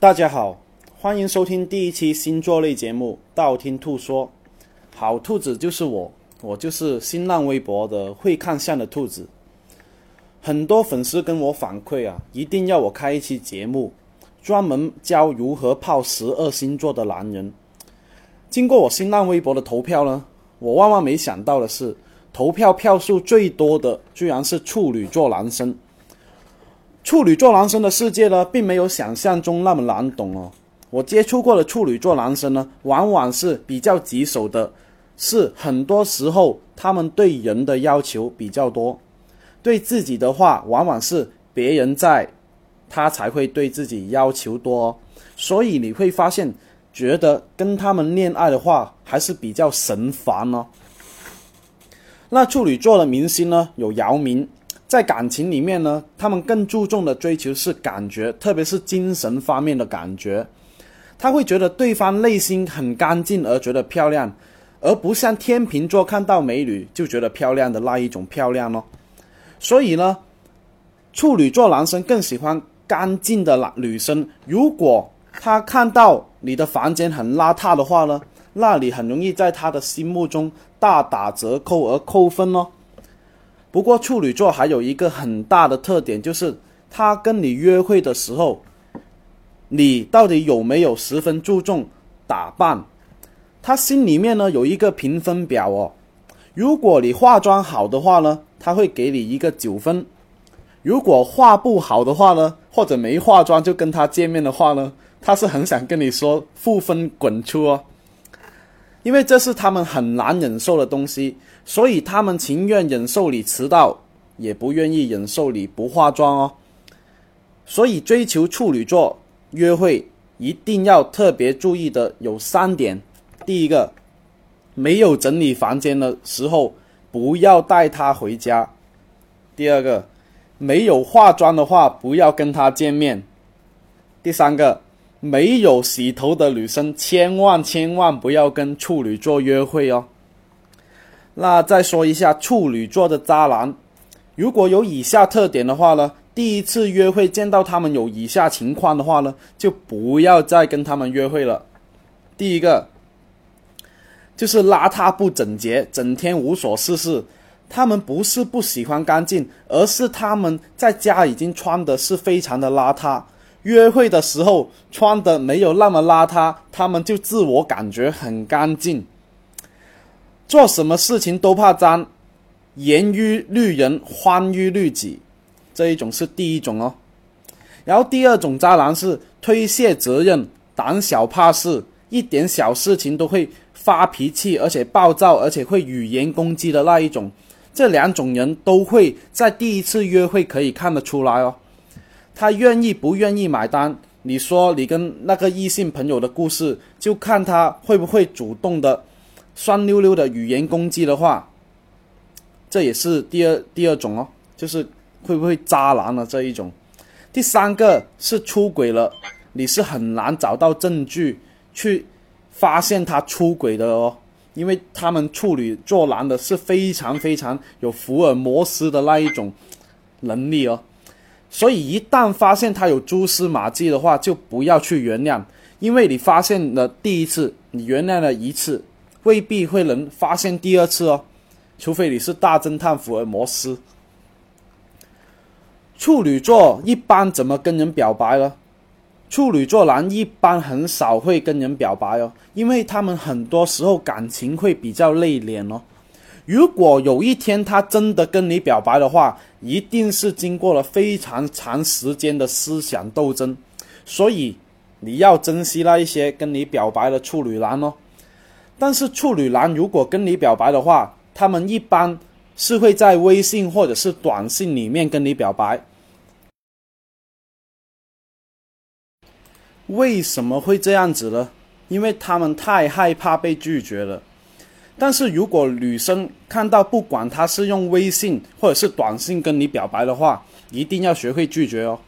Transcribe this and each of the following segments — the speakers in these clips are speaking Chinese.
大家好，欢迎收听第一期星座类节目《道听途说》。好兔子就是我，我就是新浪微博的会看相的兔子。很多粉丝跟我反馈啊，一定要我开一期节目，专门教如何泡十二星座的男人。经过我新浪微博的投票呢，我万万没想到的是，投票票数最多的居然是处女座男生。处女座男生的世界呢，并没有想象中那么难懂哦。我接触过的处女座男生呢，往往是比较棘手的，是很多时候他们对人的要求比较多，对自己的话，往往是别人在，他才会对自己要求多。所以你会发现，觉得跟他们恋爱的话，还是比较神烦哦。那处女座的明星呢，有姚明。在感情里面呢，他们更注重的追求是感觉，特别是精神方面的感觉。他会觉得对方内心很干净而觉得漂亮，而不像天秤座看到美女就觉得漂亮的那一种漂亮哦。所以呢，处女座男生更喜欢干净的男女生。如果他看到你的房间很邋遢的话呢，那你很容易在他的心目中大打折扣而扣分哦。不过处女座还有一个很大的特点，就是他跟你约会的时候，你到底有没有十分注重打扮？他心里面呢有一个评分表哦。如果你化妆好的话呢，他会给你一个九分；如果化不好的话呢，或者没化妆就跟他见面的话呢，他是很想跟你说负分滚出哦。因为这是他们很难忍受的东西，所以他们情愿忍受你迟到，也不愿意忍受你不化妆哦。所以追求处女座约会一定要特别注意的有三点：第一个，没有整理房间的时候不要带他回家；第二个，没有化妆的话不要跟他见面；第三个。没有洗头的女生，千万千万不要跟处女座约会哦。那再说一下处女座的渣男，如果有以下特点的话呢，第一次约会见到他们有以下情况的话呢，就不要再跟他们约会了。第一个就是邋遢不整洁，整天无所事事。他们不是不喜欢干净，而是他们在家已经穿的是非常的邋遢。约会的时候穿的没有那么邋遢，他们就自我感觉很干净。做什么事情都怕脏，严于律人，宽于律己，这一种是第一种哦。然后第二种渣男是推卸责任、胆小怕事，一点小事情都会发脾气，而且暴躁，而且会语言攻击的那一种。这两种人都会在第一次约会可以看得出来哦。他愿意不愿意买单？你说你跟那个异性朋友的故事，就看他会不会主动的、酸溜溜的语言攻击的话，这也是第二第二种哦，就是会不会渣男的这一种。第三个是出轨了，你是很难找到证据去发现他出轨的哦，因为他们处女座男的是非常非常有福尔摩斯的那一种能力哦。所以，一旦发现他有蛛丝马迹的话，就不要去原谅，因为你发现了第一次，你原谅了一次，未必会能发现第二次哦，除非你是大侦探福尔摩斯。处女座一般怎么跟人表白呢？处女座男一般很少会跟人表白哦，因为他们很多时候感情会比较内敛哦。如果有一天他真的跟你表白的话，一定是经过了非常长时间的思想斗争，所以你要珍惜那一些跟你表白的处女男哦。但是处女男如果跟你表白的话，他们一般是会在微信或者是短信里面跟你表白。为什么会这样子呢？因为他们太害怕被拒绝了。但是如果女生看到不管他是用微信或者是短信跟你表白的话，一定要学会拒绝哦，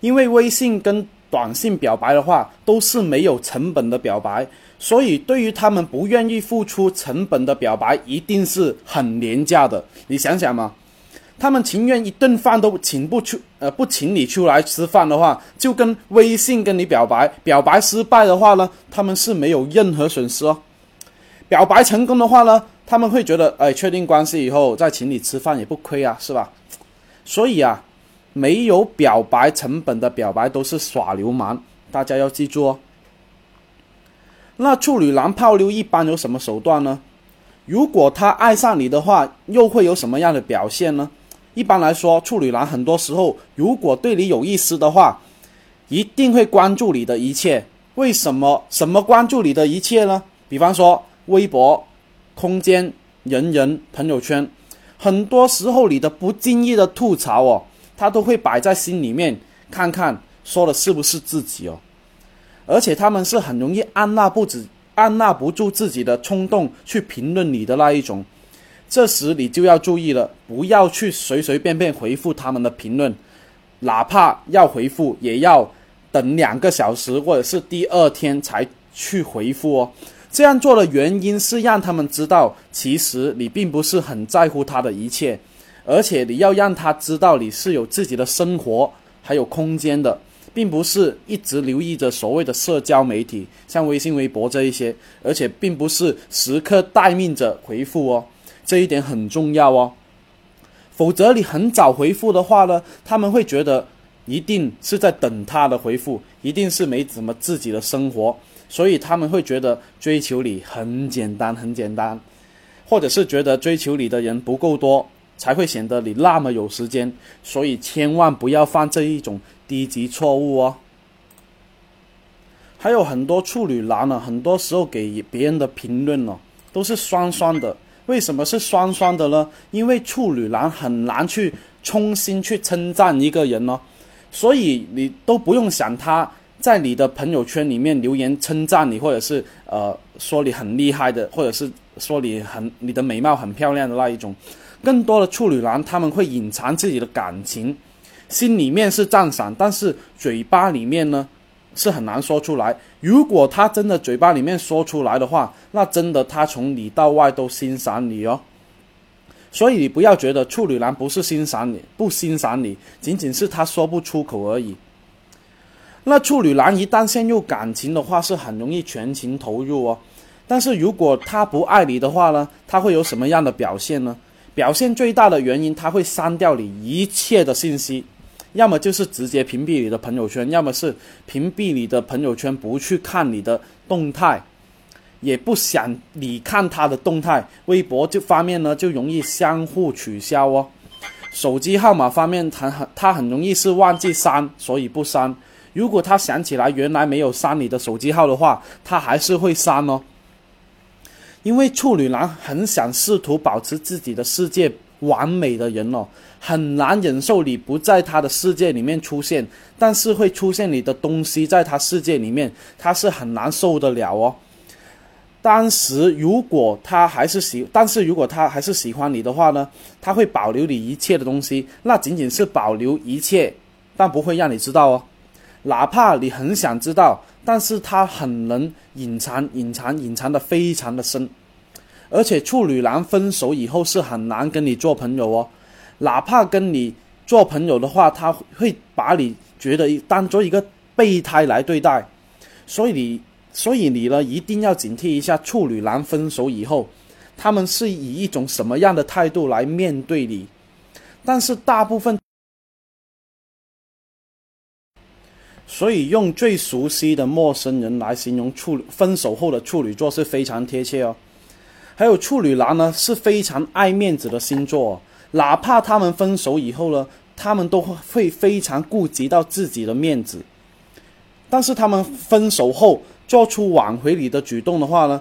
因为微信跟短信表白的话都是没有成本的表白，所以对于他们不愿意付出成本的表白，一定是很廉价的。你想想嘛，他们情愿一顿饭都请不出，呃，不请你出来吃饭的话，就跟微信跟你表白，表白失败的话呢，他们是没有任何损失哦。表白成功的话呢，他们会觉得，哎，确定关系以后再请你吃饭也不亏啊，是吧？所以啊，没有表白成本的表白都是耍流氓，大家要记住哦。那处女男泡妞一般有什么手段呢？如果他爱上你的话，又会有什么样的表现呢？一般来说，处女男很多时候如果对你有意思的话，一定会关注你的一切。为什么？什么关注你的一切呢？比方说微博、空间、人人、朋友圈，很多时候你的不经意的吐槽哦，他都会摆在心里面，看看说的是不是自己哦。而且他们是很容易按捺不止、按捺不住自己的冲动去评论你的那一种，这时你就要注意了，不要去随随便便回复他们的评论，哪怕要回复，也要等两个小时或者是第二天才去回复哦。这样做的原因是让他们知道，其实你并不是很在乎他的一切，而且你要让他知道你是有自己的生活还有空间的。并不是一直留意着所谓的社交媒体，像微信、微博这一些，而且并不是时刻待命着回复哦，这一点很重要哦。否则你很早回复的话呢，他们会觉得一定是在等他的回复，一定是没怎么自己的生活，所以他们会觉得追求你很简单很简单，或者是觉得追求你的人不够多，才会显得你那么有时间，所以千万不要犯这一种。低级错误哦，还有很多处女男呢，很多时候给别人的评论呢都是双双的。为什么是双双的呢？因为处女男很难去衷心去称赞一个人哦，所以你都不用想他在你的朋友圈里面留言称赞你，或者是呃说你很厉害的，或者是说你很你的美貌很漂亮的那一种。更多的处女男他们会隐藏自己的感情。心里面是赞赏，但是嘴巴里面呢是很难说出来。如果他真的嘴巴里面说出来的话，那真的他从里到外都欣赏你哦。所以你不要觉得处女男不是欣赏你，不欣赏你，仅仅是他说不出口而已。那处女男一旦陷入感情的话，是很容易全情投入哦。但是如果他不爱你的话呢，他会有什么样的表现呢？表现最大的原因，他会删掉你一切的信息。要么就是直接屏蔽你的朋友圈，要么是屏蔽你的朋友圈，不去看你的动态，也不想你看他的动态。微博这方面呢，就容易相互取消哦。手机号码方面，他很他很容易是忘记删，所以不删。如果他想起来原来没有删你的手机号的话，他还是会删哦。因为处女男很想试图保持自己的世界。完美的人哦，很难忍受你不在他的世界里面出现，但是会出现你的东西在他世界里面，他是很难受得了哦。当时如果他还是喜，但是如果他还是喜欢你的话呢，他会保留你一切的东西，那仅仅是保留一切，但不会让你知道哦。哪怕你很想知道，但是他很能隐藏、隐藏、隐藏的非常的深。而且处女男分手以后是很难跟你做朋友哦，哪怕跟你做朋友的话，他会把你觉得当做一个备胎来对待，所以你，所以你呢一定要警惕一下处女男分手以后，他们是以一种什么样的态度来面对你。但是大部分，所以用最熟悉的陌生人来形容处分手后的处女座是非常贴切哦。还有处女男呢，是非常爱面子的星座，哪怕他们分手以后呢，他们都会非常顾及到自己的面子。但是他们分手后做出挽回你的举动的话呢，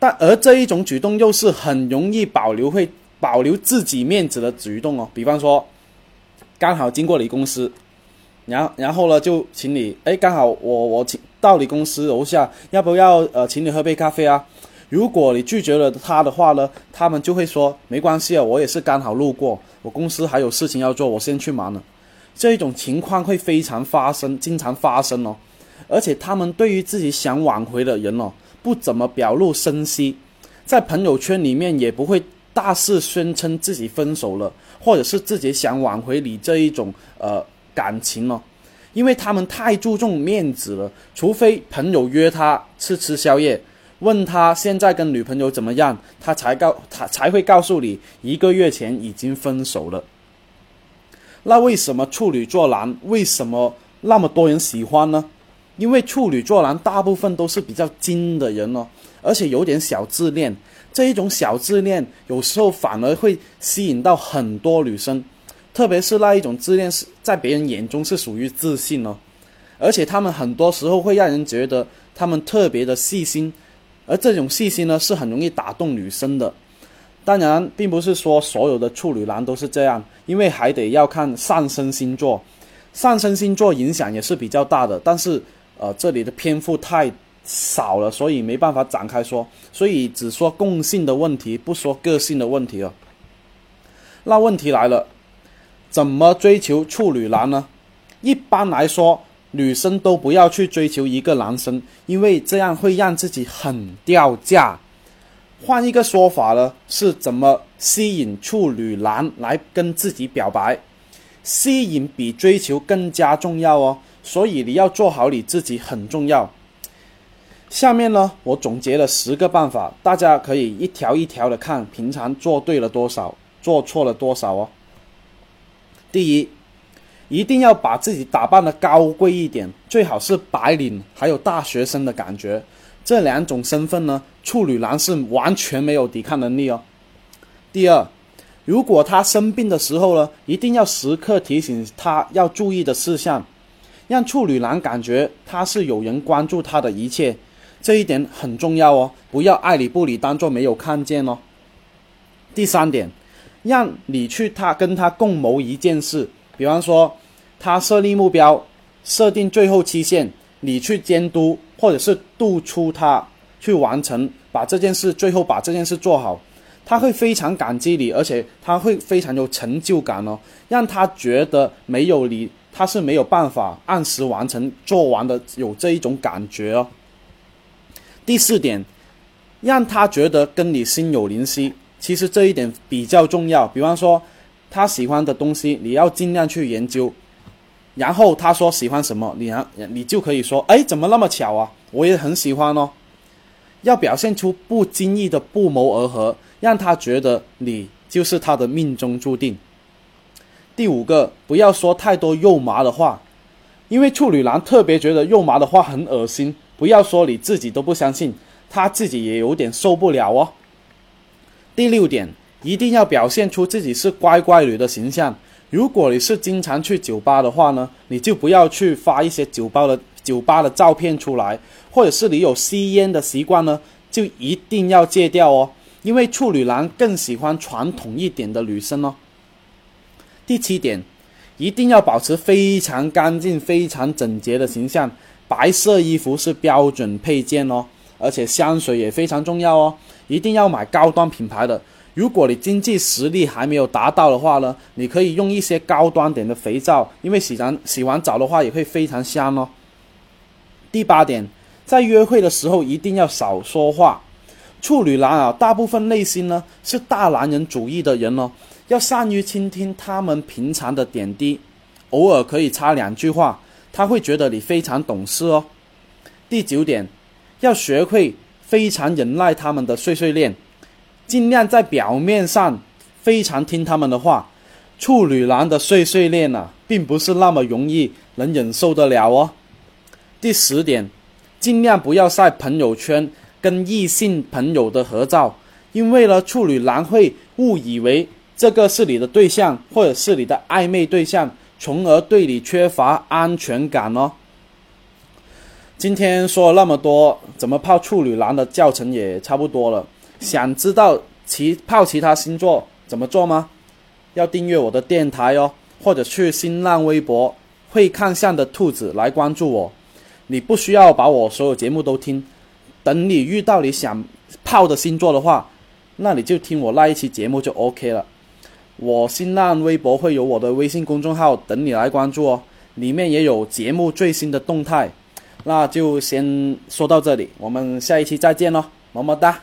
但而这一种举动又是很容易保留会保留自己面子的举动哦。比方说，刚好经过你公司，然后然后呢就请你，哎，刚好我我请到你公司楼下，要不要呃请你喝杯咖啡啊？如果你拒绝了他的话呢，他们就会说没关系啊，我也是刚好路过，我公司还有事情要做，我先去忙了。这一种情况会非常发生，经常发生哦。而且他们对于自己想挽回的人哦，不怎么表露声息，在朋友圈里面也不会大肆宣称自己分手了，或者是自己想挽回你这一种呃感情呢？因为他们太注重面子了，除非朋友约他吃吃宵夜，问他现在跟女朋友怎么样，他才告他才会告诉你一个月前已经分手了。那为什么处女座男为什么那么多人喜欢呢？因为处女座男大部分都是比较精的人哦，而且有点小自恋。这一种小自恋有时候反而会吸引到很多女生。特别是那一种自恋是在别人眼中是属于自信哦，而且他们很多时候会让人觉得他们特别的细心，而这种细心呢是很容易打动女生的。当然，并不是说所有的处女男都是这样，因为还得要看上升星座，上升星座影响也是比较大的。但是，呃，这里的篇幅太少了，所以没办法展开说，所以只说共性的问题，不说个性的问题了。那问题来了。怎么追求处女男呢？一般来说，女生都不要去追求一个男生，因为这样会让自己很掉价。换一个说法呢，是怎么吸引处女男来跟自己表白？吸引比追求更加重要哦，所以你要做好你自己很重要。下面呢，我总结了十个办法，大家可以一条一条的看，平常做对了多少，做错了多少哦。第一，一定要把自己打扮的高贵一点，最好是白领，还有大学生的感觉。这两种身份呢，处女男是完全没有抵抗能力哦。第二，如果他生病的时候呢，一定要时刻提醒他要注意的事项，让处女男感觉他是有人关注他的一切，这一点很重要哦，不要爱理不理，当做没有看见哦。第三点。让你去他跟他共谋一件事，比方说他设立目标，设定最后期限，你去监督或者是督促他去完成，把这件事最后把这件事做好，他会非常感激你，而且他会非常有成就感哦，让他觉得没有你他是没有办法按时完成做完的，有这一种感觉哦。第四点，让他觉得跟你心有灵犀。其实这一点比较重要，比方说他喜欢的东西，你要尽量去研究。然后他说喜欢什么，你你就可以说，哎，怎么那么巧啊？我也很喜欢哦。要表现出不经意的不谋而合，让他觉得你就是他的命中注定。第五个，不要说太多肉麻的话，因为处女男特别觉得肉麻的话很恶心。不要说你自己都不相信，他自己也有点受不了哦。第六点，一定要表现出自己是乖乖女的形象。如果你是经常去酒吧的话呢，你就不要去发一些酒吧的酒吧的照片出来，或者是你有吸烟的习惯呢，就一定要戒掉哦。因为处女男更喜欢传统一点的女生哦。第七点，一定要保持非常干净、非常整洁的形象，白色衣服是标准配件哦。而且香水也非常重要哦，一定要买高端品牌的。如果你经济实力还没有达到的话呢，你可以用一些高端点的肥皂，因为洗完洗完澡的话也会非常香哦。第八点，在约会的时候一定要少说话。处女男啊，大部分内心呢是大男人主义的人哦，要善于倾听他们平常的点滴，偶尔可以插两句话，他会觉得你非常懂事哦。第九点。要学会非常忍耐他们的碎碎念，尽量在表面上非常听他们的话。处女男的碎碎念啊，并不是那么容易能忍受得了哦。第十点，尽量不要晒朋友圈跟异性朋友的合照，因为呢，处女男会误以为这个是你的对象，或者是你的暧昧对象，从而对你缺乏安全感哦。今天说了那么多，怎么泡处女男的教程也差不多了。想知道其泡其他星座怎么做吗？要订阅我的电台哦，或者去新浪微博会看相的兔子来关注我。你不需要把我所有节目都听，等你遇到你想泡的星座的话，那你就听我那一期节目就 OK 了。我新浪微博会有我的微信公众号等你来关注哦，里面也有节目最新的动态。那就先说到这里，我们下一期再见喽，么么哒。